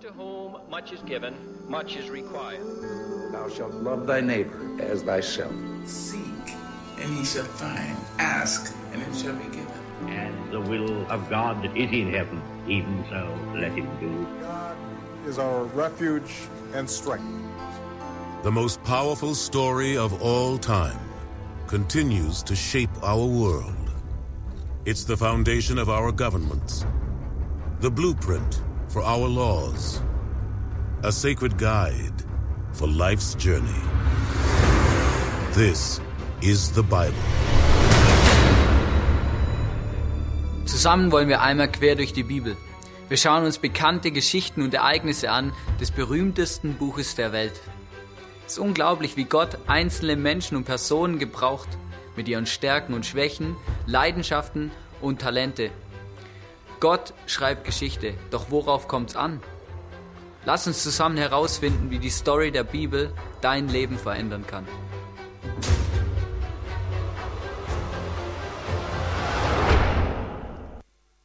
to whom much is given, much is required. Thou shalt love thy neighbor as thyself. Seek, and ye shall find. Ask, and it shall be given. And the will of God that is in heaven, even so let him do. God is our refuge and strength. The most powerful story of all time continues to shape our world. It's the foundation of our governments, the blueprint for our laws, a sacred guide for life's journey. This is the Bible. Zusammen wollen wir einmal quer durch die Bibel. Wir schauen uns bekannte Geschichten und Ereignisse an des berühmtesten Buches der Welt. Es ist unglaublich, wie Gott einzelne Menschen und Personen gebraucht, mit ihren Stärken und Schwächen, Leidenschaften und Talente. Gott schreibt Geschichte, doch worauf kommt's an? Lass uns zusammen herausfinden, wie die Story der Bibel dein Leben verändern kann.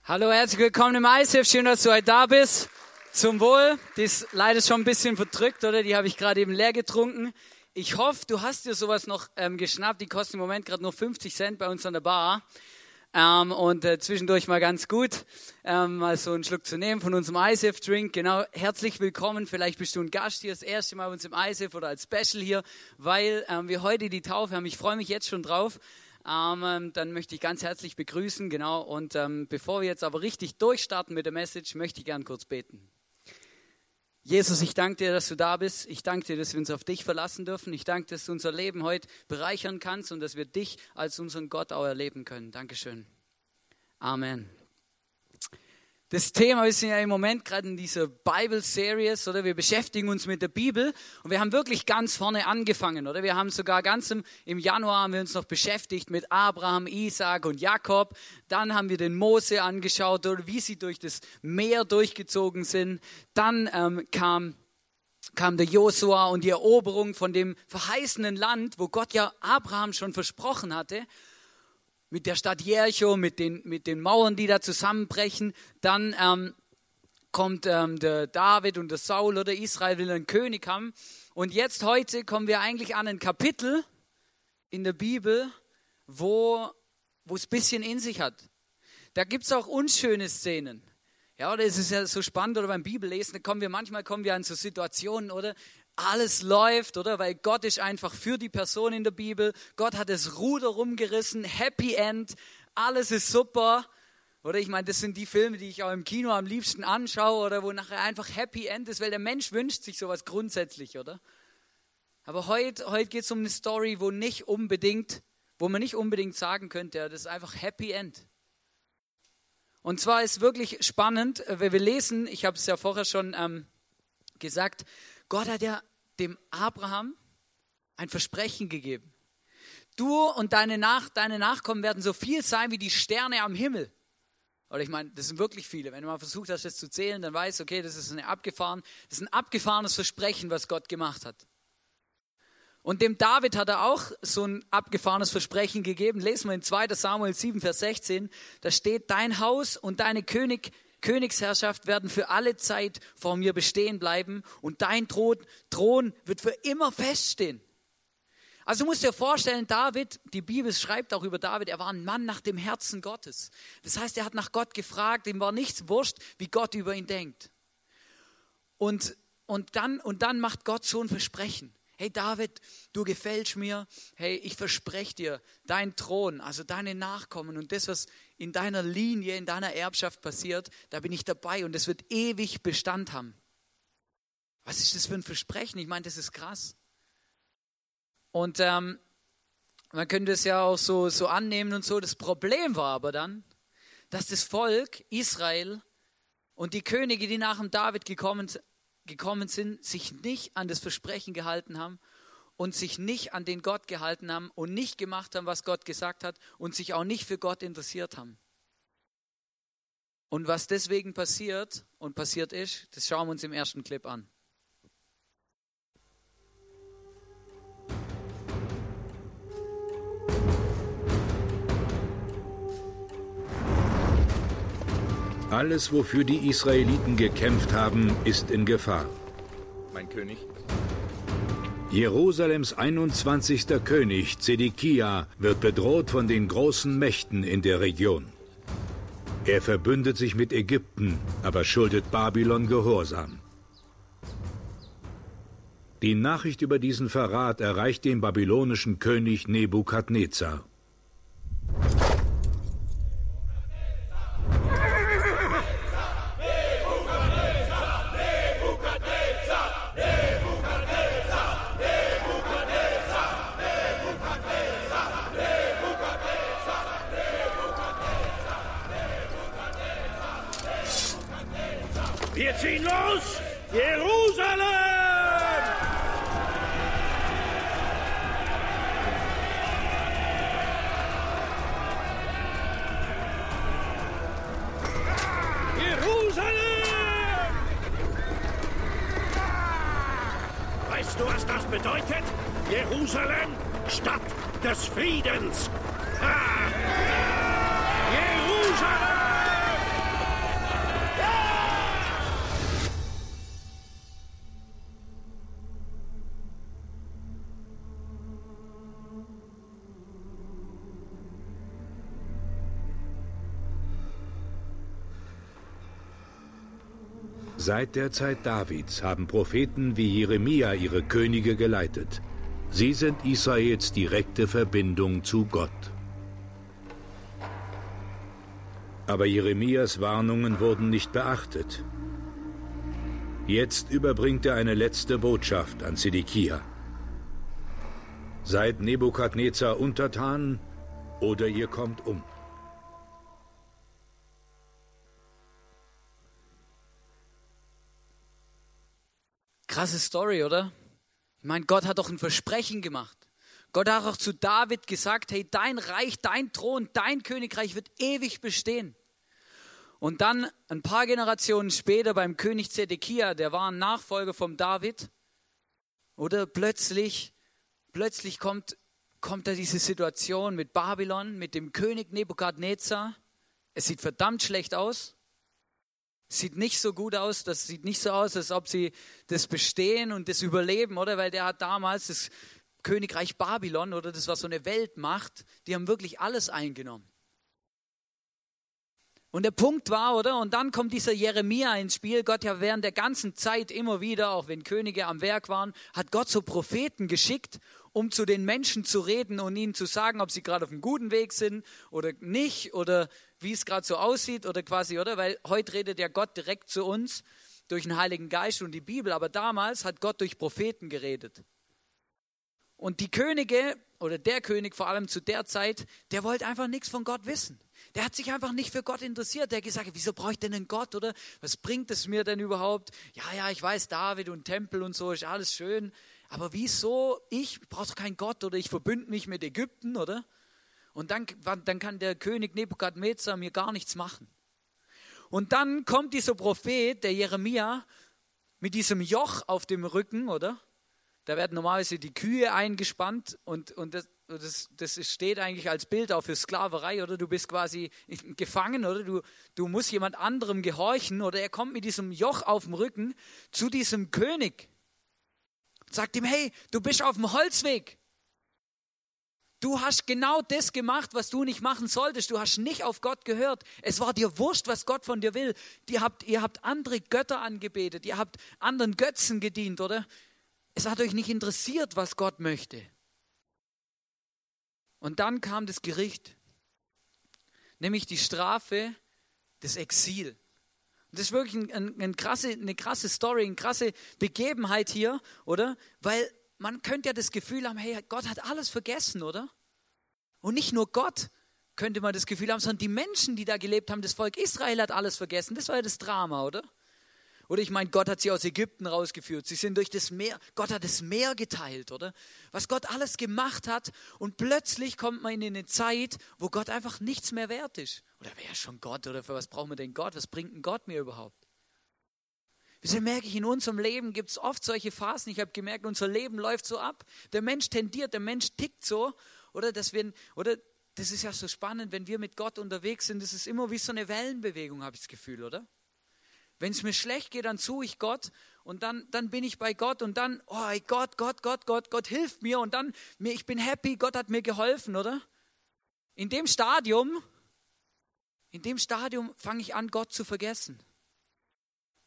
Hallo, herzlich willkommen im ISF. Schön, dass du heute da bist. Zum Wohl. Die ist leider schon ein bisschen verdrückt, oder? Die habe ich gerade eben leer getrunken. Ich hoffe, du hast dir sowas noch ähm, geschnappt. Die kosten im Moment gerade nur 50 Cent bei uns an der Bar. Ähm, und äh, zwischendurch mal ganz gut, ähm, mal so einen Schluck zu nehmen von unserem ISF-Drink. Genau, herzlich willkommen. Vielleicht bist du ein Gast hier, das erste Mal bei uns im ISF oder als Special hier, weil ähm, wir heute die Taufe haben. Ich freue mich jetzt schon drauf. Ähm, dann möchte ich ganz herzlich begrüßen, genau. Und ähm, bevor wir jetzt aber richtig durchstarten mit der Message, möchte ich gern kurz beten. Jesus, ich danke dir, dass du da bist. Ich danke dir, dass wir uns auf dich verlassen dürfen. Ich danke, dass du unser Leben heute bereichern kannst und dass wir dich als unseren Gott auch erleben können. Dankeschön. Amen. Das Thema, wir sind ja im Moment gerade in dieser Bible Series, oder? Wir beschäftigen uns mit der Bibel und wir haben wirklich ganz vorne angefangen, oder? Wir haben sogar ganz im, im Januar haben wir uns noch beschäftigt mit Abraham, Isaac und Jakob. Dann haben wir den Mose angeschaut, oder wie sie durch das Meer durchgezogen sind. Dann ähm, kam kam der Josua und die Eroberung von dem verheißenen Land, wo Gott ja Abraham schon versprochen hatte mit der Stadt Jericho, mit den, mit den Mauern, die da zusammenbrechen. Dann ähm, kommt ähm, der David und der Saul oder Israel will einen König haben. Und jetzt heute kommen wir eigentlich an ein Kapitel in der Bibel, wo es ein bisschen in sich hat. Da gibt es auch unschöne Szenen. Ja, oder es ist ja so spannend, oder beim Bibellesen, kommen wir manchmal kommen wir an so Situationen, oder alles läuft, oder? Weil Gott ist einfach für die Person in der Bibel. Gott hat das Ruder rumgerissen, Happy End, alles ist super. Oder ich meine, das sind die Filme, die ich auch im Kino am liebsten anschaue, oder wo nachher einfach Happy End ist, weil der Mensch wünscht sich sowas grundsätzlich, oder? Aber heute, heute geht es um eine Story, wo nicht unbedingt, wo man nicht unbedingt sagen könnte, das ist einfach Happy End. Und zwar ist wirklich spannend, äh, weil wir lesen, ich habe es ja vorher schon ähm, gesagt, Gott hat ja dem Abraham ein Versprechen gegeben. Du und deine, Nach deine Nachkommen werden so viel sein wie die Sterne am Himmel. Oder ich meine, das sind wirklich viele. Wenn du mal versucht hast, das zu zählen, dann weißt du, okay, das ist, eine abgefahren, das ist ein abgefahrenes Versprechen, was Gott gemacht hat. Und dem David hat er auch so ein abgefahrenes Versprechen gegeben. Lesen wir in 2 Samuel 7, Vers 16. Da steht, dein Haus und deine König, Königsherrschaft werden für alle Zeit vor mir bestehen bleiben und dein Thron wird für immer feststehen. Also du musst dir vorstellen, David, die Bibel schreibt auch über David, er war ein Mann nach dem Herzen Gottes. Das heißt, er hat nach Gott gefragt, ihm war nichts wurscht, wie Gott über ihn denkt. Und, und, dann, und dann macht Gott so ein Versprechen. Hey David, du gefällst mir. Hey, ich verspreche dir, dein Thron, also deine Nachkommen und das, was in deiner Linie, in deiner Erbschaft passiert, da bin ich dabei und es wird ewig Bestand haben. Was ist das für ein Versprechen? Ich meine, das ist krass. Und ähm, man könnte es ja auch so, so annehmen und so. Das Problem war aber dann, dass das Volk Israel und die Könige, die nach dem David gekommen sind, gekommen sind, sich nicht an das Versprechen gehalten haben und sich nicht an den Gott gehalten haben und nicht gemacht haben, was Gott gesagt hat und sich auch nicht für Gott interessiert haben. Und was deswegen passiert und passiert ist, das schauen wir uns im ersten Clip an. Alles, wofür die Israeliten gekämpft haben, ist in Gefahr. Mein König? Jerusalems 21. König Zedekia wird bedroht von den großen Mächten in der Region. Er verbündet sich mit Ägypten, aber schuldet Babylon Gehorsam. Die Nachricht über diesen Verrat erreicht den babylonischen König Nebukadnezar. Seit der Zeit Davids haben Propheten wie Jeremia ihre Könige geleitet. Sie sind Israels direkte Verbindung zu Gott. Aber Jeremias Warnungen wurden nicht beachtet. Jetzt überbringt er eine letzte Botschaft an Zedekia. Seid Nebukadnezar untertan oder ihr kommt um. Krasse Story, oder? Ich meine, Gott hat doch ein Versprechen gemacht. Gott hat auch zu David gesagt, hey, dein Reich, dein Thron, dein Königreich wird ewig bestehen. Und dann ein paar Generationen später beim König Zedekia, der war ein Nachfolger vom David, oder plötzlich, plötzlich kommt, kommt da diese Situation mit Babylon, mit dem König Nebukadnezar. Es sieht verdammt schlecht aus. Sieht nicht so gut aus, das sieht nicht so aus, als ob sie das bestehen und das überleben, oder? Weil der hat damals das Königreich Babylon, oder das war so eine Weltmacht, die haben wirklich alles eingenommen. Und der Punkt war, oder? Und dann kommt dieser Jeremia ins Spiel. Gott ja während der ganzen Zeit immer wieder, auch wenn Könige am Werk waren, hat Gott so Propheten geschickt, um zu den Menschen zu reden und ihnen zu sagen, ob sie gerade auf einem guten Weg sind oder nicht oder wie es gerade so aussieht oder quasi, oder? Weil heute redet ja Gott direkt zu uns durch den Heiligen Geist und die Bibel, aber damals hat Gott durch Propheten geredet. Und die Könige oder der König vor allem zu der Zeit, der wollte einfach nichts von Gott wissen. Der hat sich einfach nicht für Gott interessiert. Der hat gesagt, wieso brauche ich denn einen Gott oder was bringt es mir denn überhaupt? Ja, ja, ich weiß, David und Tempel und so ist alles schön. Aber wieso ich? Brauche doch keinen Gott oder ich verbünde mich mit Ägypten, oder? Und dann, dann kann der König Nebukadnezar mir gar nichts machen. Und dann kommt dieser Prophet, der Jeremia, mit diesem Joch auf dem Rücken, oder? Da werden normalerweise die Kühe eingespannt und, und das, das, das steht eigentlich als Bild auch für Sklaverei, oder? Du bist quasi gefangen, oder? Du, du musst jemand anderem gehorchen, oder? Er kommt mit diesem Joch auf dem Rücken zu diesem König. Sagt ihm, hey, du bist auf dem Holzweg. Du hast genau das gemacht, was du nicht machen solltest. Du hast nicht auf Gott gehört. Es war dir wurscht, was Gott von dir will. Ihr habt, ihr habt andere Götter angebetet. Ihr habt anderen Götzen gedient, oder? Es hat euch nicht interessiert, was Gott möchte. Und dann kam das Gericht, nämlich die Strafe des Exil. Das ist wirklich ein, ein, ein krasse, eine krasse Story, eine krasse Begebenheit hier, oder? Weil man könnte ja das Gefühl haben, hey, Gott hat alles vergessen, oder? Und nicht nur Gott könnte man das Gefühl haben, sondern die Menschen, die da gelebt haben, das Volk Israel hat alles vergessen. Das war ja das Drama, oder? Oder ich meine, Gott hat sie aus Ägypten rausgeführt. Sie sind durch das Meer, Gott hat das Meer geteilt, oder? Was Gott alles gemacht hat und plötzlich kommt man in eine Zeit, wo Gott einfach nichts mehr wert ist. Oder wer ist schon Gott? Oder für was brauchen wir denn Gott? Was bringt ein Gott mir überhaupt? Wieso merke ich, in unserem Leben gibt es oft solche Phasen. Ich habe gemerkt, unser Leben läuft so ab. Der Mensch tendiert, der Mensch tickt so, oder dass wir, oder das ist ja so spannend, wenn wir mit Gott unterwegs sind, das ist immer wie so eine Wellenbewegung, habe ich das Gefühl, oder? Wenn es mir schlecht geht, dann suche ich Gott und dann, dann bin ich bei Gott und dann, oh Gott, Gott, Gott, Gott, Gott hilft mir und dann, ich bin happy, Gott hat mir geholfen, oder? In dem Stadium, in dem Stadium fange ich an, Gott zu vergessen.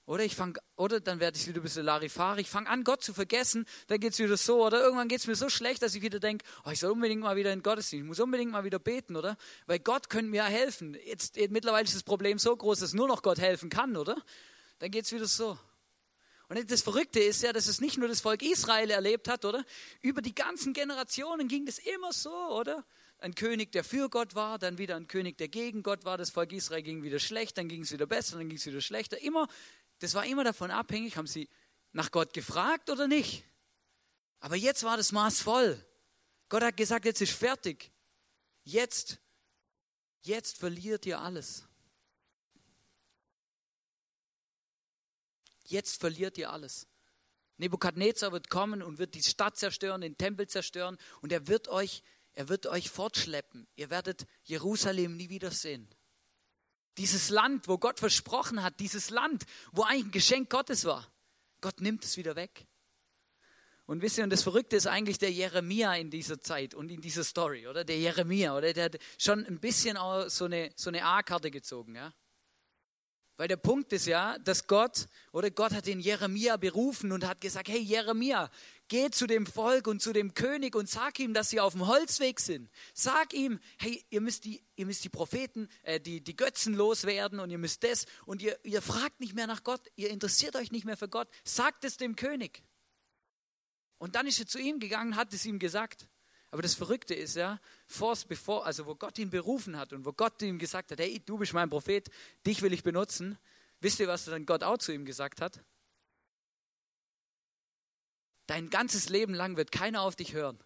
Oder ich fange, oder dann werde ich wieder ein bisschen Larifari, ich fange an, Gott zu vergessen, dann geht es wieder so, oder irgendwann geht es mir so schlecht, dass ich wieder denke, oh, ich soll unbedingt mal wieder in Gottesdienst, ich muss unbedingt mal wieder beten, oder? Weil Gott könnte mir ja helfen. Jetzt, mittlerweile ist das Problem so groß, dass nur noch Gott helfen kann, oder? Dann geht es wieder so. Und das Verrückte ist ja, dass es nicht nur das Volk Israel erlebt hat, oder? Über die ganzen Generationen ging das immer so, oder? Ein König, der für Gott war, dann wieder ein König, der gegen Gott war. Das Volk Israel ging wieder schlecht, dann ging es wieder besser, dann ging es wieder schlechter. Immer das war immer davon abhängig, haben sie nach Gott gefragt oder nicht. Aber jetzt war das Maß voll. Gott hat gesagt, jetzt ist fertig. Jetzt, jetzt verliert ihr alles. Jetzt verliert ihr alles. Nebukadnezar wird kommen und wird die Stadt zerstören, den Tempel zerstören und er wird euch, er wird euch fortschleppen. Ihr werdet Jerusalem nie wiedersehen. Dieses Land, wo Gott versprochen hat, dieses Land, wo eigentlich ein Geschenk Gottes war. Gott nimmt es wieder weg. Und wisst ihr, und das Verrückte ist eigentlich der Jeremia in dieser Zeit und in dieser Story, oder? Der Jeremia, oder? Der hat schon ein bisschen auch so eine, so eine A-Karte gezogen, ja? Weil der Punkt ist ja, dass Gott, oder Gott hat den Jeremia berufen und hat gesagt, hey Jeremia, geh zu dem Volk und zu dem König und sag ihm, dass sie auf dem Holzweg sind. Sag ihm, hey, ihr müsst die, ihr müsst die Propheten, äh, die, die Götzen loswerden und ihr müsst das und ihr, ihr fragt nicht mehr nach Gott, ihr interessiert euch nicht mehr für Gott. Sagt es dem König. Und dann ist er zu ihm gegangen, hat es ihm gesagt. Aber das Verrückte ist ja, bevor, also wo Gott ihn berufen hat und wo Gott ihm gesagt hat, hey, du bist mein Prophet, dich will ich benutzen. Wisst ihr, was dann Gott auch zu ihm gesagt hat? Dein ganzes Leben lang wird keiner auf dich hören.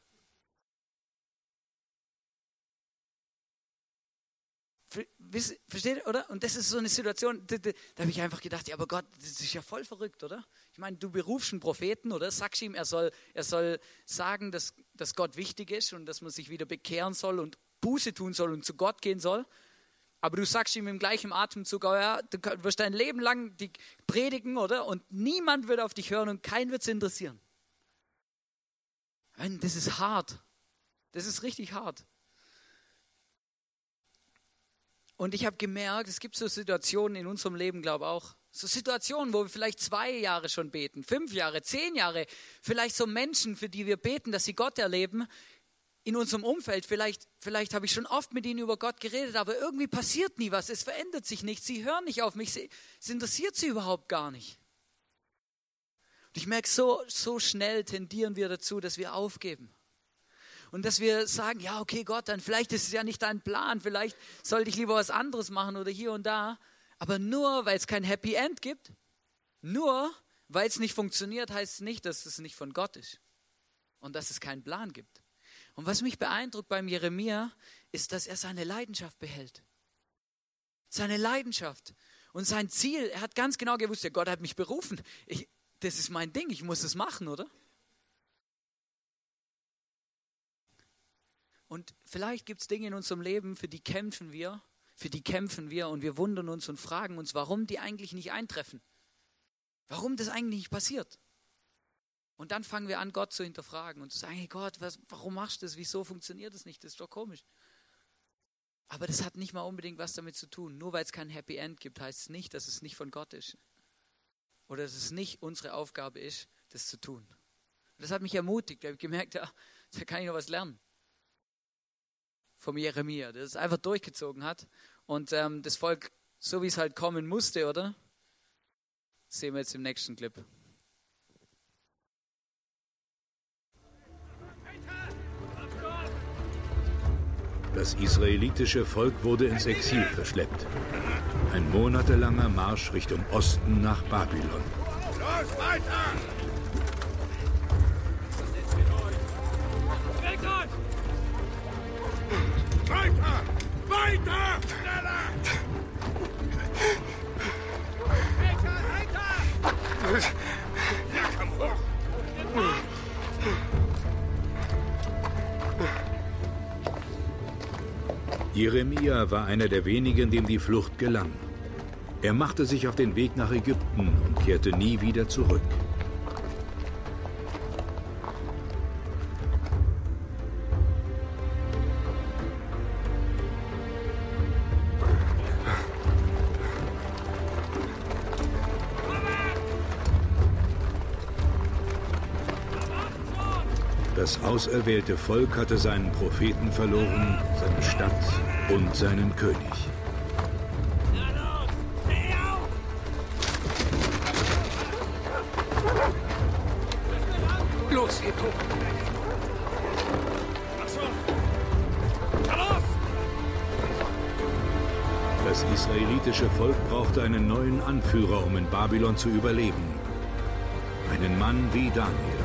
Versteht ihr, oder? Und das ist so eine Situation, da, da, da habe ich einfach gedacht, ja, aber Gott, das ist ja voll verrückt, oder? Ich meine, du berufst einen Propheten, oder? Sagst ihm, er soll, er soll sagen, dass, dass Gott wichtig ist und dass man sich wieder bekehren soll und Buße tun soll und zu Gott gehen soll. Aber du sagst ihm im gleichen Atemzug, oh ja, du wirst dein Leben lang die predigen, oder? Und niemand wird auf dich hören und keinen wird es interessieren. Das ist hart. Das ist richtig hart. Und ich habe gemerkt, es gibt so Situationen in unserem Leben, glaube ich auch, so Situationen, wo wir vielleicht zwei Jahre schon beten, fünf Jahre, zehn Jahre, vielleicht so Menschen, für die wir beten, dass sie Gott erleben, in unserem Umfeld, vielleicht, vielleicht habe ich schon oft mit ihnen über Gott geredet, aber irgendwie passiert nie was, es verändert sich nichts, sie hören nicht auf mich, es interessiert sie überhaupt gar nicht. Und ich merke, so, so schnell tendieren wir dazu, dass wir aufgeben und dass wir sagen, ja, okay, Gott, dann vielleicht ist es ja nicht dein Plan, vielleicht sollte ich lieber was anderes machen oder hier und da. Aber nur weil es kein Happy End gibt, nur weil es nicht funktioniert, heißt es nicht, dass es nicht von Gott ist und dass es keinen Plan gibt. Und was mich beeindruckt beim Jeremia, ist, dass er seine Leidenschaft behält. Seine Leidenschaft und sein Ziel. Er hat ganz genau gewusst, ja, Gott hat mich berufen. Ich, das ist mein Ding, ich muss es machen, oder? Und vielleicht gibt es Dinge in unserem Leben, für die kämpfen wir, für die kämpfen wir und wir wundern uns und fragen uns, warum die eigentlich nicht eintreffen. Warum das eigentlich nicht passiert. Und dann fangen wir an, Gott zu hinterfragen und zu sagen, hey Gott, was, warum machst du das? Wieso funktioniert das nicht? Das ist doch komisch. Aber das hat nicht mal unbedingt was damit zu tun. Nur weil es kein Happy End gibt, heißt es nicht, dass es nicht von Gott ist. Oder dass es nicht unsere Aufgabe ist, das zu tun. Und das hat mich ermutigt. Da habe ich gemerkt, ja, da kann ich noch was lernen vom Jeremia, der es einfach durchgezogen hat. Und ähm, das Volk, so wie es halt kommen musste, oder? sehen wir jetzt im nächsten Clip. Das israelitische Volk wurde ins Exil verschleppt. Ein monatelanger Marsch Richtung Osten nach Babylon. Los, weiter! Jeremia war einer der wenigen, dem die Flucht gelang. Er machte sich auf den Weg nach Ägypten und kehrte nie wieder zurück. Das auserwählte Volk hatte seinen Propheten verloren, seine Stadt und seinen König. Los, Toten! Das israelitische Volk brauchte einen neuen Anführer, um in Babylon zu überleben. Einen Mann wie Daniel.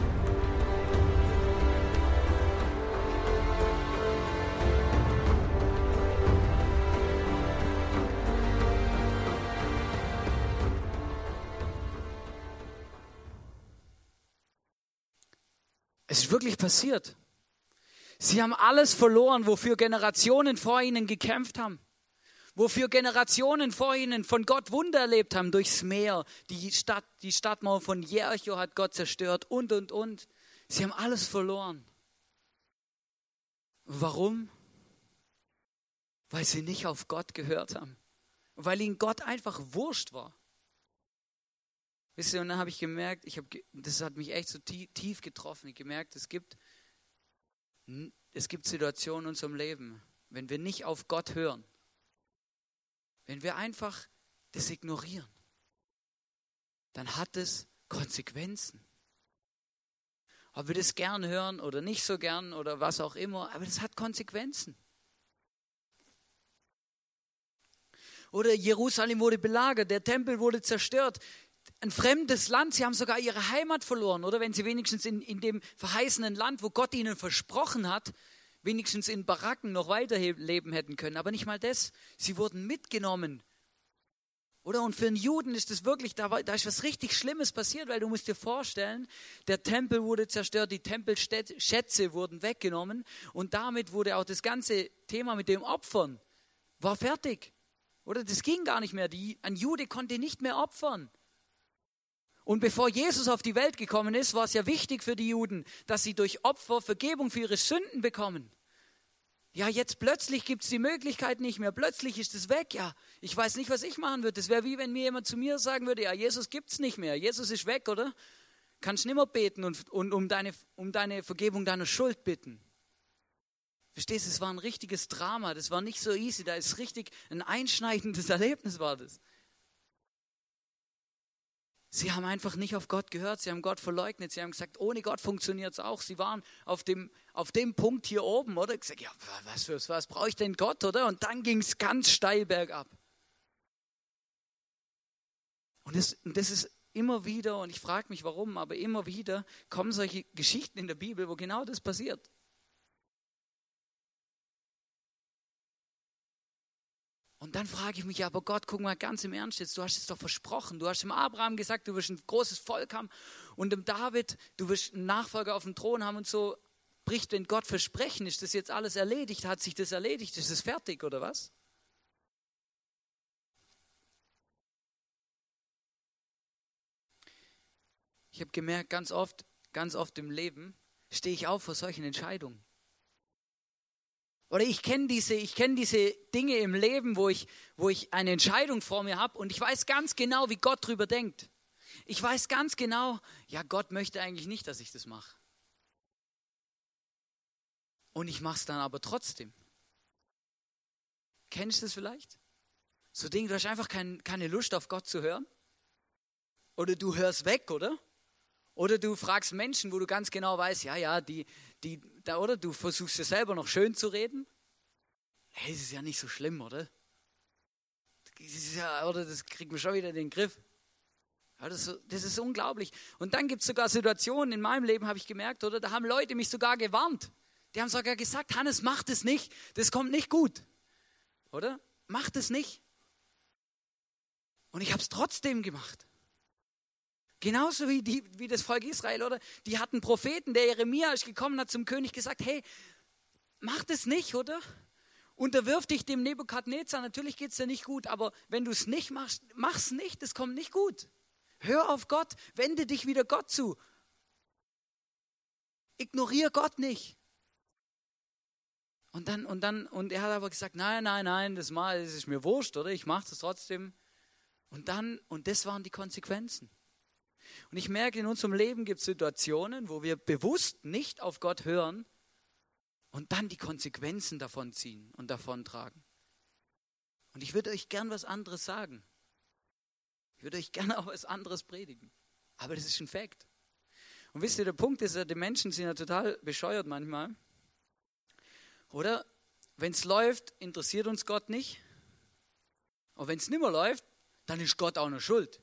Es ist wirklich passiert. Sie haben alles verloren, wofür Generationen vor ihnen gekämpft haben. Wofür Generationen vor ihnen von Gott Wunder erlebt haben, durchs Meer. Die, Stadt, die Stadtmauer von Jericho hat Gott zerstört und, und, und. Sie haben alles verloren. Warum? Weil sie nicht auf Gott gehört haben. Weil ihnen Gott einfach wurscht war. Wisst ihr, und dann habe ich gemerkt, ich hab, das hat mich echt so tief, tief getroffen. Ich gemerkt, es gibt, es gibt Situationen in unserem Leben, wenn wir nicht auf Gott hören, wenn wir einfach das ignorieren, dann hat es Konsequenzen. Ob wir das gern hören oder nicht so gern oder was auch immer, aber das hat Konsequenzen. Oder Jerusalem wurde belagert, der Tempel wurde zerstört ein fremdes Land, sie haben sogar ihre Heimat verloren, oder wenn sie wenigstens in, in dem verheißenen Land, wo Gott ihnen versprochen hat, wenigstens in Baracken noch weiterleben hätten können. Aber nicht mal das, sie wurden mitgenommen. Oder? Und für einen Juden ist das wirklich, da, war, da ist was richtig Schlimmes passiert, weil du musst dir vorstellen, der Tempel wurde zerstört, die Tempelschätze wurden weggenommen und damit wurde auch das ganze Thema mit dem Opfern, war fertig. Oder das ging gar nicht mehr. Die, ein Jude konnte nicht mehr opfern. Und bevor Jesus auf die Welt gekommen ist, war es ja wichtig für die Juden, dass sie durch Opfer Vergebung für ihre Sünden bekommen. Ja, jetzt plötzlich gibt es die Möglichkeit nicht mehr. Plötzlich ist es weg. Ja, ich weiß nicht, was ich machen würde. Das wäre wie wenn mir jemand zu mir sagen würde, ja, Jesus gibt es nicht mehr. Jesus ist weg, oder? Kannst nicht mehr beten und, und um, deine, um deine Vergebung deiner Schuld bitten. Verstehst du, es war ein richtiges Drama. Das war nicht so easy. Da ist richtig ein einschneidendes Erlebnis war das. Sie haben einfach nicht auf Gott gehört, sie haben Gott verleugnet, sie haben gesagt, ohne Gott funktioniert es auch. Sie waren auf dem, auf dem Punkt hier oben, oder? Gesagt, ja, was, für, was brauche ich denn Gott, oder? Und dann ging es ganz steil bergab. Und das, und das ist immer wieder, und ich frage mich warum, aber immer wieder kommen solche Geschichten in der Bibel, wo genau das passiert. Und dann frage ich mich, aber Gott, guck mal ganz im Ernst jetzt, du hast es doch versprochen. Du hast dem Abraham gesagt, du wirst ein großes Volk haben und dem David, du wirst einen Nachfolger auf dem Thron haben und so. Bricht, wenn Gott versprechen, ist das jetzt alles erledigt? Hat sich das erledigt? Ist es fertig oder was? Ich habe gemerkt, ganz oft, ganz oft im Leben stehe ich auf vor solchen Entscheidungen. Oder ich kenne diese, ich diese Dinge im Leben, wo ich, wo ich eine Entscheidung vor mir habe und ich weiß ganz genau, wie Gott drüber denkt. Ich weiß ganz genau, ja, Gott möchte eigentlich nicht, dass ich das mache. Und ich mache es dann aber trotzdem. Kennst du das vielleicht? So Dinge, du hast einfach kein, keine Lust auf Gott zu hören. Oder du hörst weg, oder? Oder du fragst Menschen, wo du ganz genau weißt, ja, ja, die, die, da, oder du versuchst dir selber noch schön zu reden. Hey, das ist ja nicht so schlimm, oder? Das ist ja, oder das kriegt man schon wieder in den Griff. Ja, das, das, ist unglaublich. Und dann gibt es sogar Situationen in meinem Leben, habe ich gemerkt, oder? Da haben Leute mich sogar gewarnt. Die haben sogar gesagt, Hannes, mach das nicht. Das kommt nicht gut. Oder? Mach das nicht. Und ich habe es trotzdem gemacht. Genauso wie, die, wie das Volk Israel, oder? Die hatten Propheten, der Jeremia ist gekommen, hat zum König gesagt, hey, mach das nicht, oder? Unterwirf dich dem Nebukadnezar, natürlich geht es dir nicht gut, aber wenn du es nicht machst, mach's nicht, es kommt nicht gut. Hör auf Gott, wende dich wieder Gott zu. Ignoriere Gott nicht. Und dann, und dann, und er hat aber gesagt, nein, nein, nein, das mal, das ist mir wurscht, oder? Ich mache das trotzdem. Und dann, und das waren die Konsequenzen. Und ich merke, in unserem Leben gibt es Situationen, wo wir bewusst nicht auf Gott hören und dann die Konsequenzen davon ziehen und davon tragen. Und ich würde euch gern was anderes sagen. Ich würde euch gerne auch was anderes predigen. Aber das ist ein Fakt. Und wisst ihr, der Punkt ist ja, die Menschen sind ja total bescheuert manchmal. Oder? Wenn es läuft, interessiert uns Gott nicht. Und wenn es nicht mehr läuft, dann ist Gott auch noch schuld.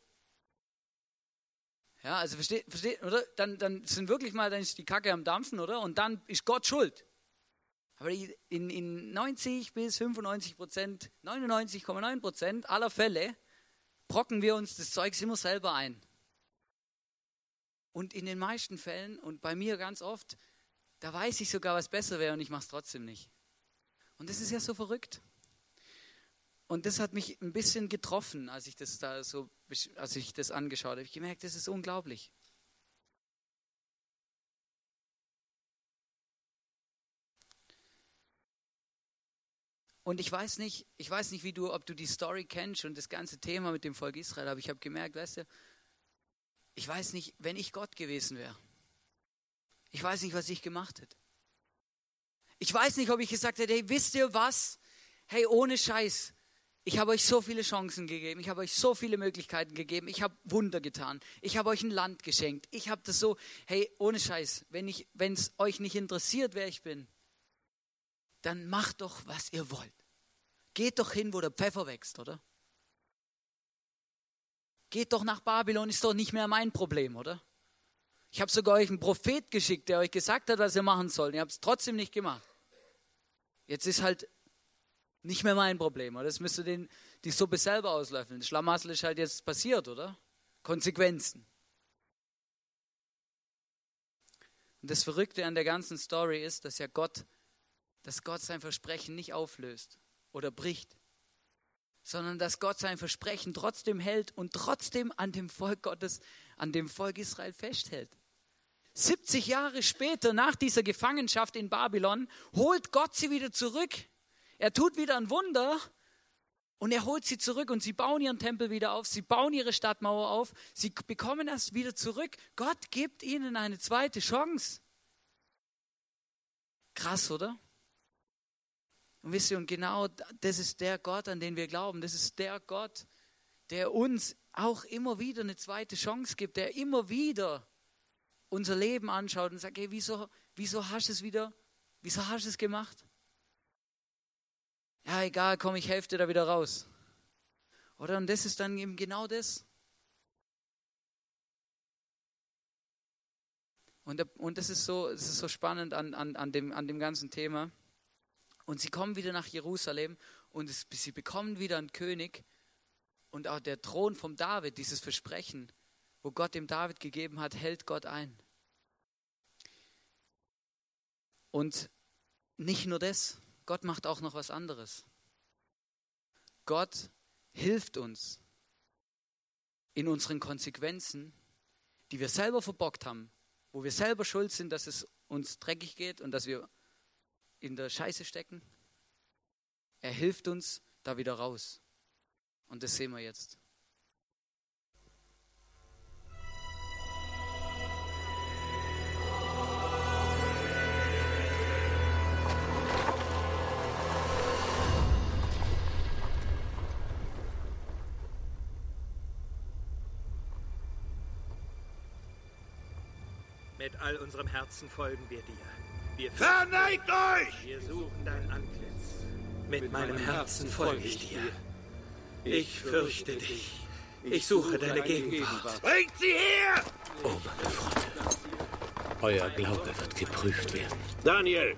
Ja, also versteht, versteht, oder? Dann, dann sind wirklich mal, dann ist die Kacke am Dampfen, oder? Und dann ist Gott schuld. Aber in, in 90 bis 95 Prozent, 99,9 Prozent aller Fälle brocken wir uns das Zeug immer selber ein. Und in den meisten Fällen und bei mir ganz oft, da weiß ich sogar, was besser wäre und ich mache es trotzdem nicht. Und das ist ja so verrückt. Und das hat mich ein bisschen getroffen, als ich das da so, als ich das angeschaut habe. Ich gemerkt, das ist unglaublich. Und ich weiß nicht, ich weiß nicht, wie du, ob du die Story kennst und das ganze Thema mit dem Volk Israel, aber ich habe gemerkt, weißt du, ich weiß nicht, wenn ich Gott gewesen wäre. Ich weiß nicht, was ich gemacht hätte. Ich weiß nicht, ob ich gesagt hätte, hey, wisst ihr was? Hey, ohne Scheiß. Ich habe euch so viele Chancen gegeben. Ich habe euch so viele Möglichkeiten gegeben. Ich habe Wunder getan. Ich habe euch ein Land geschenkt. Ich habe das so, hey, ohne Scheiß. Wenn es euch nicht interessiert, wer ich bin, dann macht doch, was ihr wollt. Geht doch hin, wo der Pfeffer wächst, oder? Geht doch nach Babylon, ist doch nicht mehr mein Problem, oder? Ich habe sogar euch einen Prophet geschickt, der euch gesagt hat, was ihr machen sollt. Ihr habt es trotzdem nicht gemacht. Jetzt ist halt nicht mehr mein Problem, oder? Das müsst ihr den, die Suppe selber auslöffeln. Schlamassel ist halt jetzt passiert, oder? Konsequenzen. Und das Verrückte an der ganzen Story ist, dass ja Gott dass Gott sein Versprechen nicht auflöst oder bricht, sondern dass Gott sein Versprechen trotzdem hält und trotzdem an dem Volk Gottes, an dem Volk Israel festhält. 70 Jahre später, nach dieser Gefangenschaft in Babylon, holt Gott sie wieder zurück. Er tut wieder ein Wunder und er holt sie zurück und sie bauen ihren Tempel wieder auf, sie bauen ihre Stadtmauer auf, sie bekommen das wieder zurück. Gott gibt ihnen eine zweite Chance. Krass, oder? Und wisst ihr, und genau das ist der Gott, an den wir glauben. Das ist der Gott, der uns auch immer wieder eine zweite Chance gibt, der immer wieder unser Leben anschaut und sagt, hey, wieso, wieso hast du es wieder, wieso hast du es gemacht? Ja, egal, komm, ich helfe dir da wieder raus. Oder? Und das ist dann eben genau das. Und, und das, ist so, das ist so spannend an, an, an, dem, an dem ganzen Thema. Und sie kommen wieder nach Jerusalem und es, sie bekommen wieder einen König. Und auch der Thron vom David, dieses Versprechen, wo Gott dem David gegeben hat, hält Gott ein. Und nicht nur das, Gott macht auch noch was anderes. Gott hilft uns in unseren Konsequenzen, die wir selber verbockt haben, wo wir selber schuld sind, dass es uns dreckig geht und dass wir in der Scheiße stecken. Er hilft uns da wieder raus. Und das sehen wir jetzt. Mit all unserem Herzen folgen wir dir. Wir Verneigt euch! Wir suchen dein Antlitz. Mit, Mit meinem Herzen folge ich dir. Ich fürchte dich. Ich suche deine Gegenwart. Bringt sie her! Oh, meine Freunde. Euer Glaube wird geprüft werden. Daniel!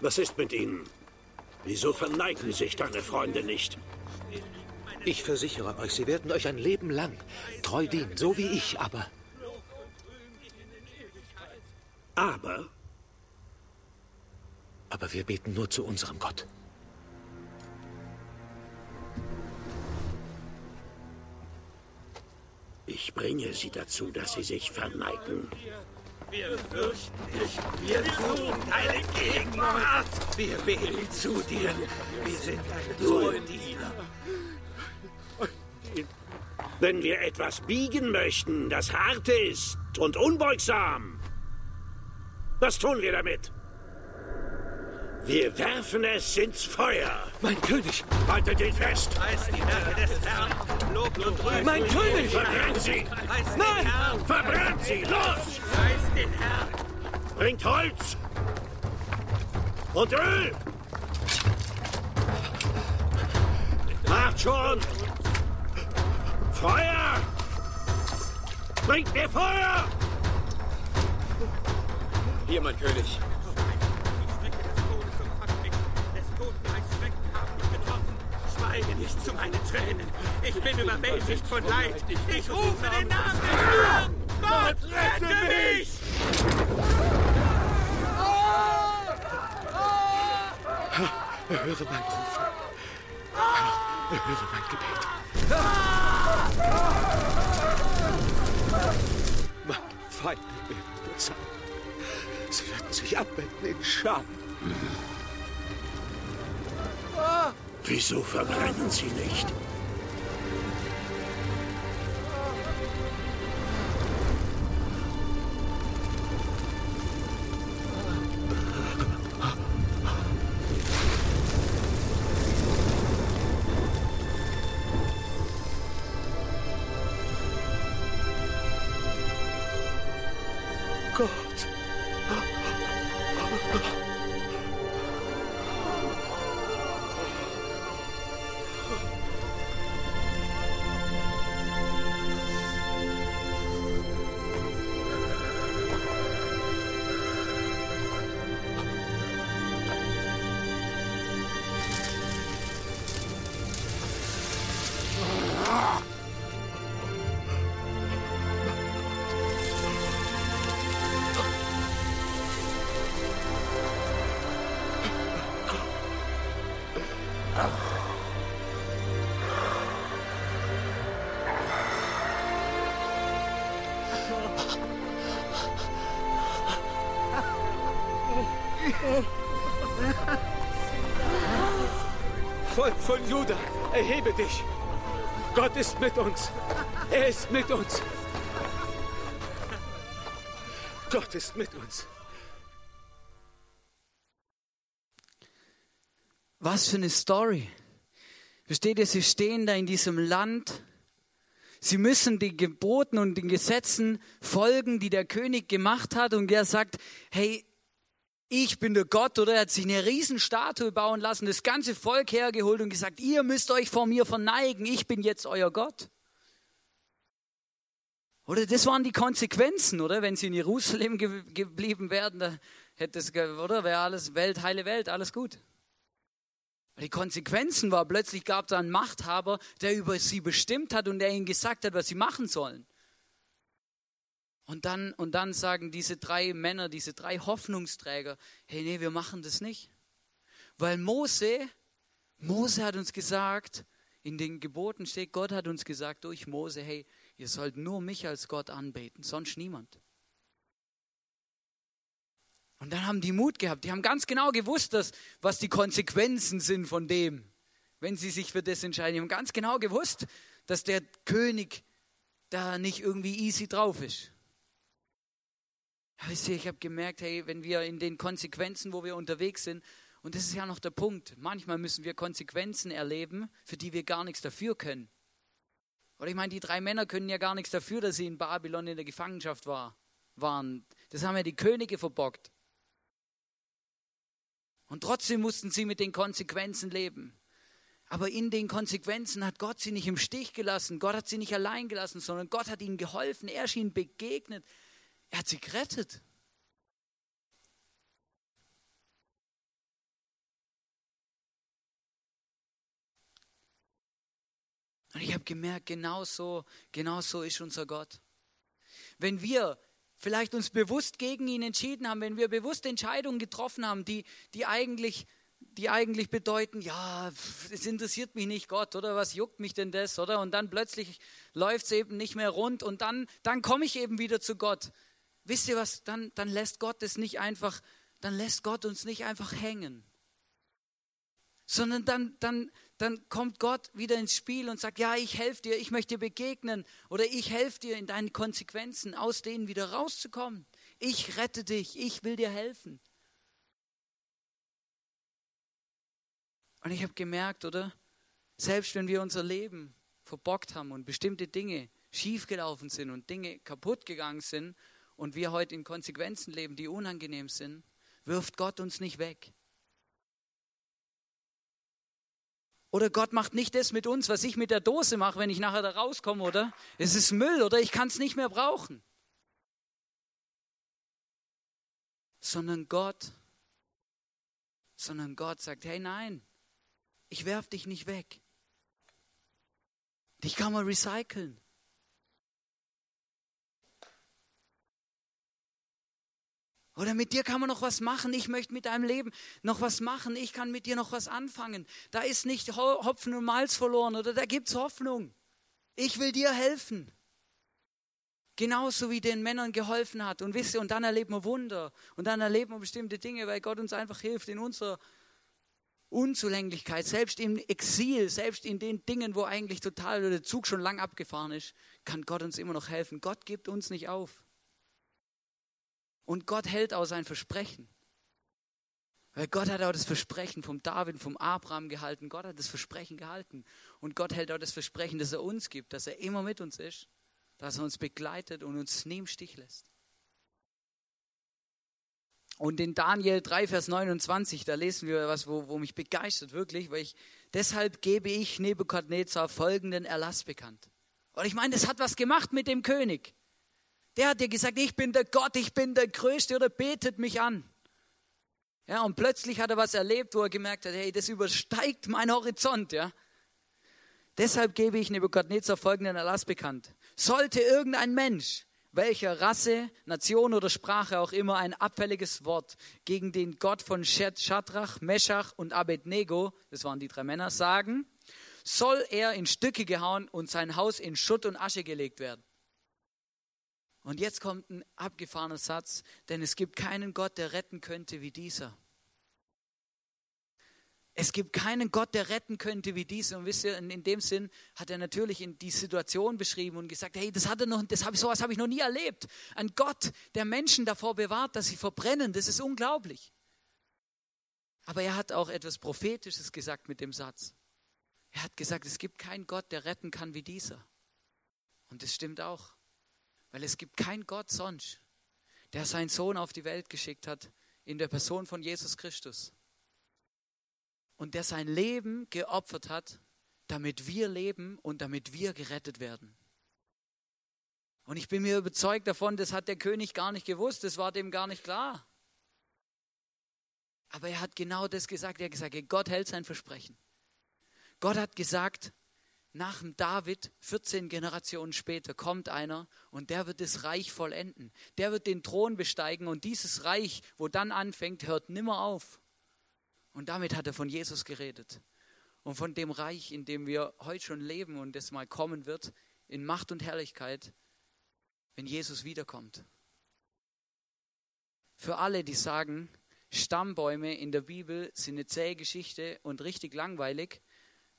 Was ist mit ihnen? Wieso verneigen sich deine Freunde nicht? Ich versichere euch, sie werden euch ein Leben lang treu dienen, so wie ich, aber Aber Aber wir beten nur zu unserem Gott. Ich bringe sie dazu, dass sie sich verneigen. Wir fürchten dich. Wir suchen deine Gegenwart. Wir beten zu dir. Wir sind deine treuen Diener. Wenn wir etwas biegen möchten, das hart ist und unbeugsam, was tun wir damit? Wir werfen es ins Feuer. Mein König! Haltet ihn fest! Preis die Werke des Herrn. Lob und Rühm. Mein König! Verbrennt sie! Nein! Herrn. Verbrennt sie! Los! Preis den Herrn. Bringt Holz! Und Öl! Macht schon! Feuer! Bringt mir Feuer! Hier, mein König. Des Totenreichs Schrecken haben mich getroffen. Schweige nicht zu meinen Tränen. Ich bin überwältigt von Leid. Ich rufe den Namen des Herrn. Gott, rette mich! Erhöre mein Rufen. Erhöre mein Gebet. Meine Feinde werden bezahlen. Sie werden sich abwenden in Scham. Wieso verbrennen sie nicht? Von Juda, erhebe dich. Gott ist mit uns. Er ist mit uns. Gott ist mit uns. Was für eine Story. Versteht ihr, sie stehen da in diesem Land. Sie müssen den Geboten und den Gesetzen folgen, die der König gemacht hat. Und er sagt, hey, ich bin der Gott, oder er hat sich eine Riesenstatue bauen lassen, das ganze Volk hergeholt und gesagt, ihr müsst euch vor mir verneigen, ich bin jetzt euer Gott. Oder das waren die Konsequenzen, oder? Wenn sie in Jerusalem ge geblieben wären, da hätte es, oder? Wäre alles Welt, heile Welt, alles gut. Die Konsequenzen war, plötzlich gab es einen Machthaber, der über sie bestimmt hat und der ihnen gesagt hat, was sie machen sollen. Und dann, und dann sagen diese drei Männer, diese drei Hoffnungsträger, hey, nee, wir machen das nicht. Weil Mose, Mose hat uns gesagt, in den Geboten steht, Gott hat uns gesagt durch Mose, hey, ihr sollt nur mich als Gott anbeten, sonst niemand. Und dann haben die Mut gehabt, die haben ganz genau gewusst, dass, was die Konsequenzen sind von dem, wenn sie sich für das entscheiden. Die haben ganz genau gewusst, dass der König da nicht irgendwie easy drauf ist. Wisst ihr, ich habe gemerkt, hey, wenn wir in den Konsequenzen, wo wir unterwegs sind, und das ist ja noch der Punkt, manchmal müssen wir Konsequenzen erleben, für die wir gar nichts dafür können. Oder ich meine, die drei Männer können ja gar nichts dafür, dass sie in Babylon in der Gefangenschaft war, waren. Das haben ja die Könige verbockt. Und trotzdem mussten sie mit den Konsequenzen leben. Aber in den Konsequenzen hat Gott sie nicht im Stich gelassen. Gott hat sie nicht allein gelassen, sondern Gott hat ihnen geholfen. Er ist ihnen begegnet. Er hat sie gerettet. Und ich habe gemerkt, genau so, genau so ist unser Gott. Wenn wir vielleicht uns bewusst gegen ihn entschieden haben, wenn wir bewusst Entscheidungen getroffen haben, die, die, eigentlich, die eigentlich bedeuten, ja, es interessiert mich nicht Gott, oder was juckt mich denn das, oder? Und dann plötzlich läuft es eben nicht mehr rund und dann, dann komme ich eben wieder zu Gott. Wisst ihr was, dann, dann lässt Gott es nicht einfach, dann lässt Gott uns nicht einfach hängen, sondern dann, dann, dann kommt Gott wieder ins Spiel und sagt, ja, ich helfe dir, ich möchte dir begegnen oder ich helfe dir in deinen Konsequenzen, aus denen wieder rauszukommen. Ich rette dich, ich will dir helfen. Und ich habe gemerkt, oder? Selbst wenn wir unser Leben verbockt haben und bestimmte Dinge schiefgelaufen sind und Dinge kaputt gegangen sind und wir heute in Konsequenzen leben, die unangenehm sind, wirft Gott uns nicht weg. Oder Gott macht nicht das mit uns, was ich mit der Dose mache, wenn ich nachher da rauskomme, oder? Es ist Müll oder ich kann es nicht mehr brauchen. Sondern Gott, sondern Gott sagt, hey nein, ich werf dich nicht weg. Dich kann man recyceln. Oder mit dir kann man noch was machen. Ich möchte mit deinem Leben noch was machen. Ich kann mit dir noch was anfangen. Da ist nicht Hopfen und Malz verloren oder da gibt es Hoffnung. Ich will dir helfen. Genauso wie den Männern geholfen hat. Und wisst ihr, und dann erleben wir Wunder. Und dann erleben wir bestimmte Dinge, weil Gott uns einfach hilft in unserer Unzulänglichkeit, selbst im Exil, selbst in den Dingen, wo eigentlich total der Zug schon lang abgefahren ist, kann Gott uns immer noch helfen. Gott gibt uns nicht auf. Und Gott hält auch sein Versprechen. Weil Gott hat auch das Versprechen vom David, vom Abraham gehalten. Gott hat das Versprechen gehalten. Und Gott hält auch das Versprechen, das er uns gibt, dass er immer mit uns ist, dass er uns begleitet und uns nie im Stich lässt. Und in Daniel 3, Vers 29, da lesen wir was, wo, wo mich begeistert, wirklich, weil ich, deshalb gebe ich Nebukadnezar folgenden Erlass bekannt. Und ich meine, das hat was gemacht mit dem König. Der hat dir gesagt, ich bin der Gott, ich bin der Größte oder betet mich an. Ja, und plötzlich hat er was erlebt, wo er gemerkt hat, hey, das übersteigt meinen Horizont, ja. Deshalb gebe ich Nebukadnezar folgenden Erlass bekannt. Sollte irgendein Mensch, welcher Rasse, Nation oder Sprache auch immer, ein abfälliges Wort gegen den Gott von Shadrach, Meshach und Abednego, das waren die drei Männer, sagen, soll er in Stücke gehauen und sein Haus in Schutt und Asche gelegt werden. Und jetzt kommt ein abgefahrener Satz, denn es gibt keinen Gott, der retten könnte wie dieser. Es gibt keinen Gott, der retten könnte wie dieser. Und wisst ihr, in, dem Sinn hat er natürlich in die Situation beschrieben und gesagt, hey, das hat er noch, das habe sowas habe ich noch nie erlebt. Ein Gott, der Menschen davor bewahrt, dass sie verbrennen, das ist unglaublich. Aber er hat auch etwas Prophetisches gesagt mit dem Satz. Er hat gesagt, es gibt keinen Gott, der retten kann wie dieser. Und das stimmt auch. Weil es gibt keinen Gott sonst, der seinen Sohn auf die Welt geschickt hat in der Person von Jesus Christus. Und der sein Leben geopfert hat, damit wir leben und damit wir gerettet werden. Und ich bin mir überzeugt davon, das hat der König gar nicht gewusst, das war dem gar nicht klar. Aber er hat genau das gesagt. Er hat gesagt, Gott hält sein Versprechen. Gott hat gesagt, nach dem David, 14 Generationen später, kommt einer und der wird das Reich vollenden. Der wird den Thron besteigen und dieses Reich, wo dann anfängt, hört nimmer auf. Und damit hat er von Jesus geredet. Und von dem Reich, in dem wir heute schon leben und das mal kommen wird, in Macht und Herrlichkeit, wenn Jesus wiederkommt. Für alle, die sagen, Stammbäume in der Bibel sind eine zähe Geschichte und richtig langweilig,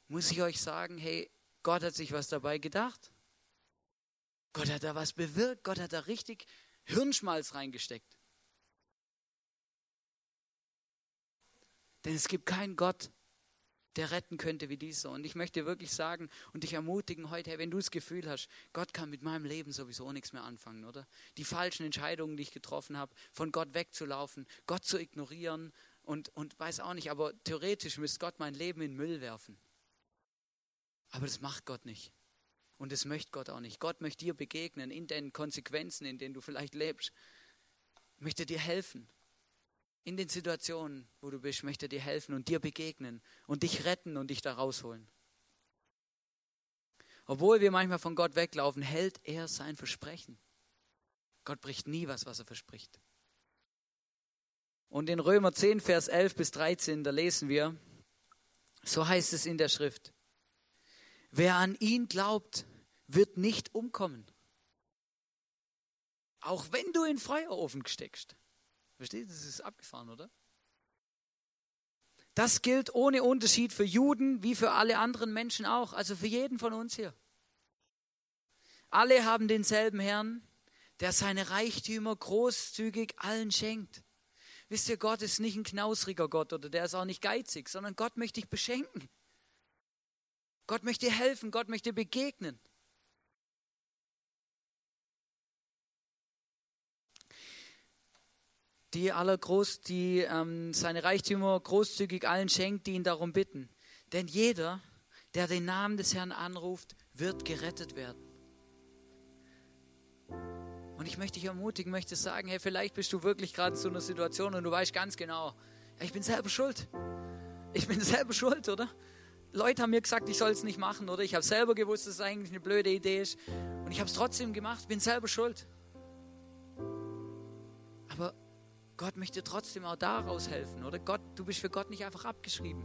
muss ich euch sagen, hey, Gott hat sich was dabei gedacht. Gott hat da was bewirkt. Gott hat da richtig Hirnschmalz reingesteckt. Denn es gibt keinen Gott, der retten könnte wie dieser. Und ich möchte wirklich sagen und dich ermutigen heute, hey, wenn du das Gefühl hast, Gott kann mit meinem Leben sowieso nichts mehr anfangen, oder? Die falschen Entscheidungen, die ich getroffen habe, von Gott wegzulaufen, Gott zu ignorieren und, und weiß auch nicht, aber theoretisch müsste Gott mein Leben in Müll werfen. Aber das macht Gott nicht. Und das möchte Gott auch nicht. Gott möchte dir begegnen in den Konsequenzen, in denen du vielleicht lebst. Möchte dir helfen. In den Situationen, wo du bist, möchte dir helfen und dir begegnen und dich retten und dich da rausholen. Obwohl wir manchmal von Gott weglaufen, hält er sein Versprechen. Gott bricht nie was, was er verspricht. Und in Römer 10, Vers 11 bis 13, da lesen wir, so heißt es in der Schrift, wer an ihn glaubt, wird nicht umkommen. Auch wenn du in Feuerofen steckst. Versteht, das ist abgefahren, oder? Das gilt ohne Unterschied für Juden wie für alle anderen Menschen auch, also für jeden von uns hier. Alle haben denselben Herrn, der seine Reichtümer großzügig allen schenkt. Wisst ihr, Gott ist nicht ein knausriger Gott oder der ist auch nicht geizig, sondern Gott möchte dich beschenken. Gott möchte dir helfen, Gott möchte begegnen. Die aller groß, die ähm, seine Reichtümer großzügig allen schenkt, die ihn darum bitten. Denn jeder, der den Namen des Herrn anruft, wird gerettet werden. Und ich möchte dich ermutigen, möchte sagen, hey, vielleicht bist du wirklich gerade in so einer Situation und du weißt ganz genau, ich bin selber schuld. Ich bin selber schuld, oder? Leute haben mir gesagt, ich soll es nicht machen, oder? Ich habe selber gewusst, dass es eigentlich eine blöde Idee ist. Und ich habe es trotzdem gemacht, bin selber schuld. Aber Gott möchte trotzdem auch daraus helfen, oder? Gott, du bist für Gott nicht einfach abgeschrieben.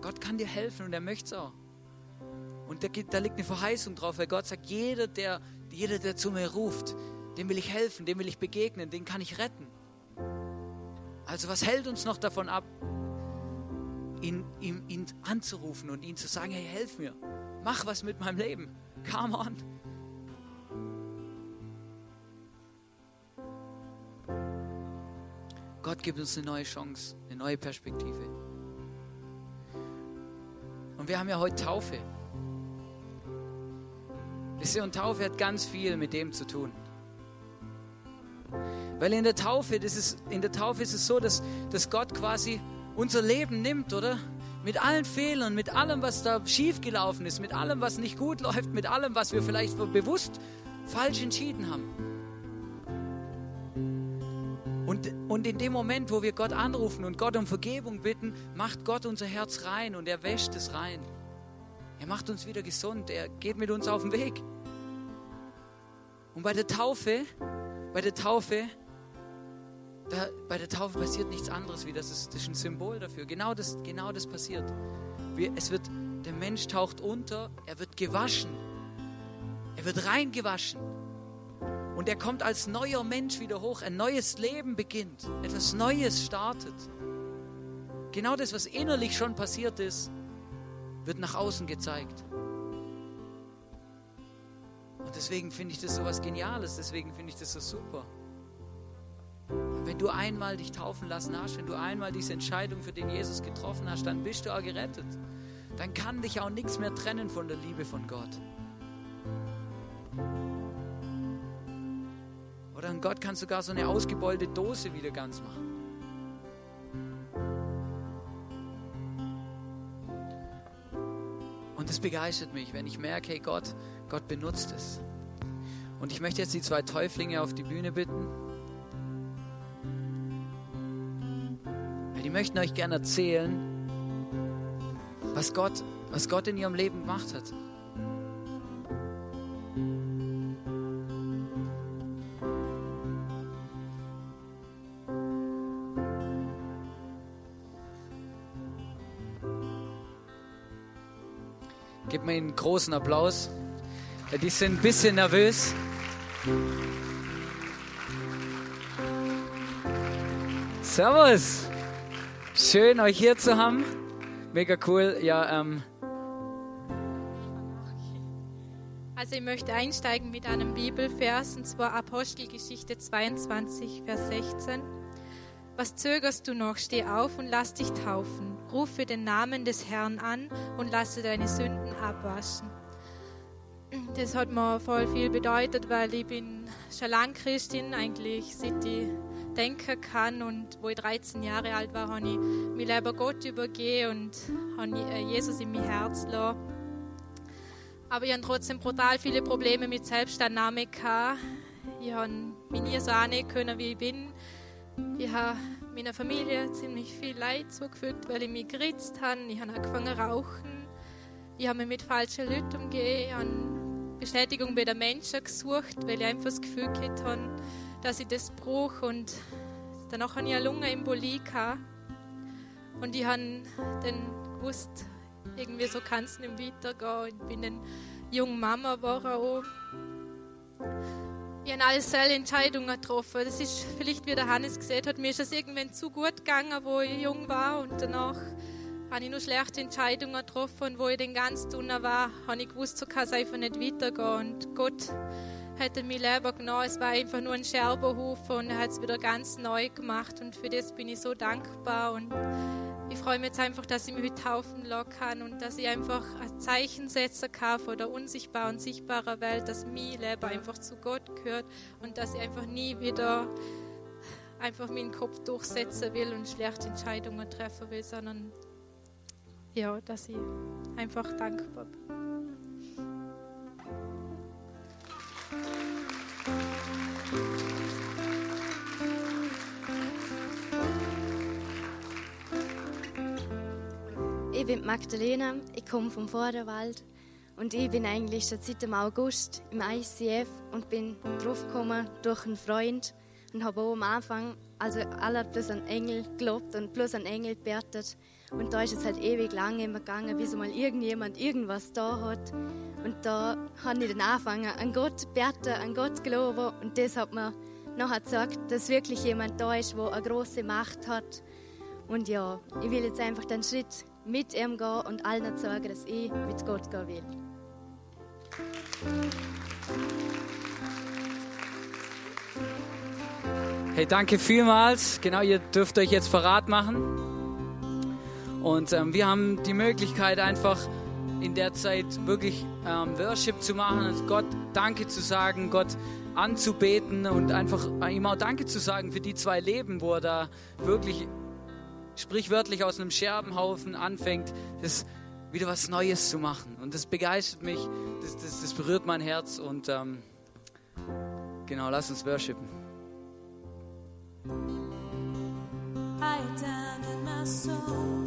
Gott kann dir helfen und er möchte es auch. Und da, da liegt eine Verheißung drauf, weil Gott sagt, jeder der, jeder, der zu mir ruft, dem will ich helfen, dem will ich begegnen, den kann ich retten. Also was hält uns noch davon ab, ihn, ihn, ihn anzurufen und ihn zu sagen, hey, helf mir, mach was mit meinem Leben, come on. Gott gibt uns eine neue Chance, eine neue Perspektive. Und wir haben ja heute Taufe. Wisst ihr, und Taufe hat ganz viel mit dem zu tun. Weil in der Taufe, das ist, in der Taufe ist es so, dass, dass Gott quasi unser Leben nimmt, oder? Mit allen Fehlern, mit allem, was da schiefgelaufen ist, mit allem, was nicht gut läuft, mit allem, was wir vielleicht bewusst falsch entschieden haben. Und, und in dem Moment, wo wir Gott anrufen und Gott um Vergebung bitten, macht Gott unser Herz rein und er wäscht es rein. Er macht uns wieder gesund, er geht mit uns auf den Weg. Und bei der Taufe, bei der Taufe, da, bei der Taufe passiert nichts anderes wie das ist, das ist ein Symbol dafür. Genau das, genau das passiert. Wir, es wird, der Mensch taucht unter, er wird gewaschen, er wird reingewaschen. Und er kommt als neuer Mensch wieder hoch. Ein neues Leben beginnt. Etwas Neues startet. Genau das, was innerlich schon passiert ist, wird nach außen gezeigt. Und deswegen finde ich das so was Geniales. Deswegen finde ich das so super. Wenn du einmal dich taufen lassen hast, wenn du einmal diese Entscheidung für den Jesus getroffen hast, dann bist du auch gerettet. Dann kann dich auch nichts mehr trennen von der Liebe von Gott. Oder Gott kann sogar so eine ausgebeulte Dose wieder ganz machen. Und das begeistert mich, wenn ich merke, hey Gott, Gott benutzt es. Und ich möchte jetzt die zwei Täuflinge auf die Bühne bitten. Weil die möchten euch gerne erzählen, was Gott, was Gott in ihrem Leben gemacht hat. Gib mir einen großen Applaus. Die sind ein bisschen nervös. Servus. Schön, euch hier zu haben. Mega cool. Ja, ähm. Also ich möchte einsteigen mit einem Bibelvers, und zwar Apostelgeschichte 22, Vers 16. Was zögerst du noch? Steh auf und lass dich taufen. Rufe den Namen des Herrn an und lasse deine Sünden abwaschen. Das hat mir voll viel bedeutet, weil ich bin schon lange Christin, eigentlich seit ich denken kann. Und wo ich 13 Jahre alt war, habe ich mich lieber Gott übergeben und habe Jesus in mein Herz gelassen. Aber ich habe trotzdem brutal viele Probleme mit Selbstannahme gehabt. Ich habe mich nie so annehmen können, wie ich bin. Ich habe meiner Familie ziemlich viel Leid zugefügt, weil ich mich geritzt habe. Ich habe angefangen zu rauchen. Ich habe mich mit falschen Leuten umgehen. Ich Bestätigung bei den Menschen gesucht, weil ich einfach das Gefühl habe, dass ich das brauche. Und danach hatte ich eine Lungenembolie. Gehabt. Und ich habe dann gewusst, irgendwie so kann es nicht weitergehen. Ich bin dann junge Mama geworden auch. Ich habe alles selber Entscheidungen getroffen. Das ist vielleicht, wie der Hannes gesehen hat, mir ist es irgendwann zu gut gegangen, wo ich jung war und danach habe ich nur schlechte Entscheidungen getroffen und wo ich den ganz unten war, habe ich gewusst, so kann es einfach nicht weitergehen und Gott hätte mein Leben genommen. Es war einfach nur ein Scherbenhaufen und er hat es wieder ganz neu gemacht und für das bin ich so dankbar und ich freue mich jetzt einfach, dass ich mich heute taufen lassen kann und dass ich einfach ein Zeichen setzen kann von der unsichtbaren und sichtbaren Welt, dass mein Leben einfach zu Gott gehört und dass ich einfach nie wieder einfach meinen Kopf durchsetzen will und schlechte Entscheidungen treffen will, sondern ja, dass ich einfach dankbar bin. Ich bin Magdalena, ich komme vom Vorderwald und ich bin eigentlich schon seit dem August im ICF und bin draufgekommen durch einen Freund und habe auch am Anfang also alle bloß an Engel gelobt und bloß an Engel gebetet. Und da ist es halt ewig lange immer gegangen, bis mal irgendjemand irgendwas da hat und da habe ich dann angefangen an Gott beten, an Gott glauben und das hat mir nachher gesagt, dass wirklich jemand da ist, wo eine große Macht hat und ja, ich will jetzt einfach den Schritt mit ihm gehen und allen sagen, dass ich mit Gott gehen will. Hey, danke vielmals. Genau, ihr dürft euch jetzt verrat machen. Und ähm, wir haben die Möglichkeit einfach in der Zeit wirklich ähm, Worship zu machen und Gott Danke zu sagen, Gott anzubeten und einfach ihm auch Danke zu sagen für die zwei Leben, wo er da wirklich sprichwörtlich aus einem Scherbenhaufen anfängt, das wieder was Neues zu machen. Und das begeistert mich, das, das, das berührt mein Herz und ähm, genau, lass uns worshipen. I down in my soul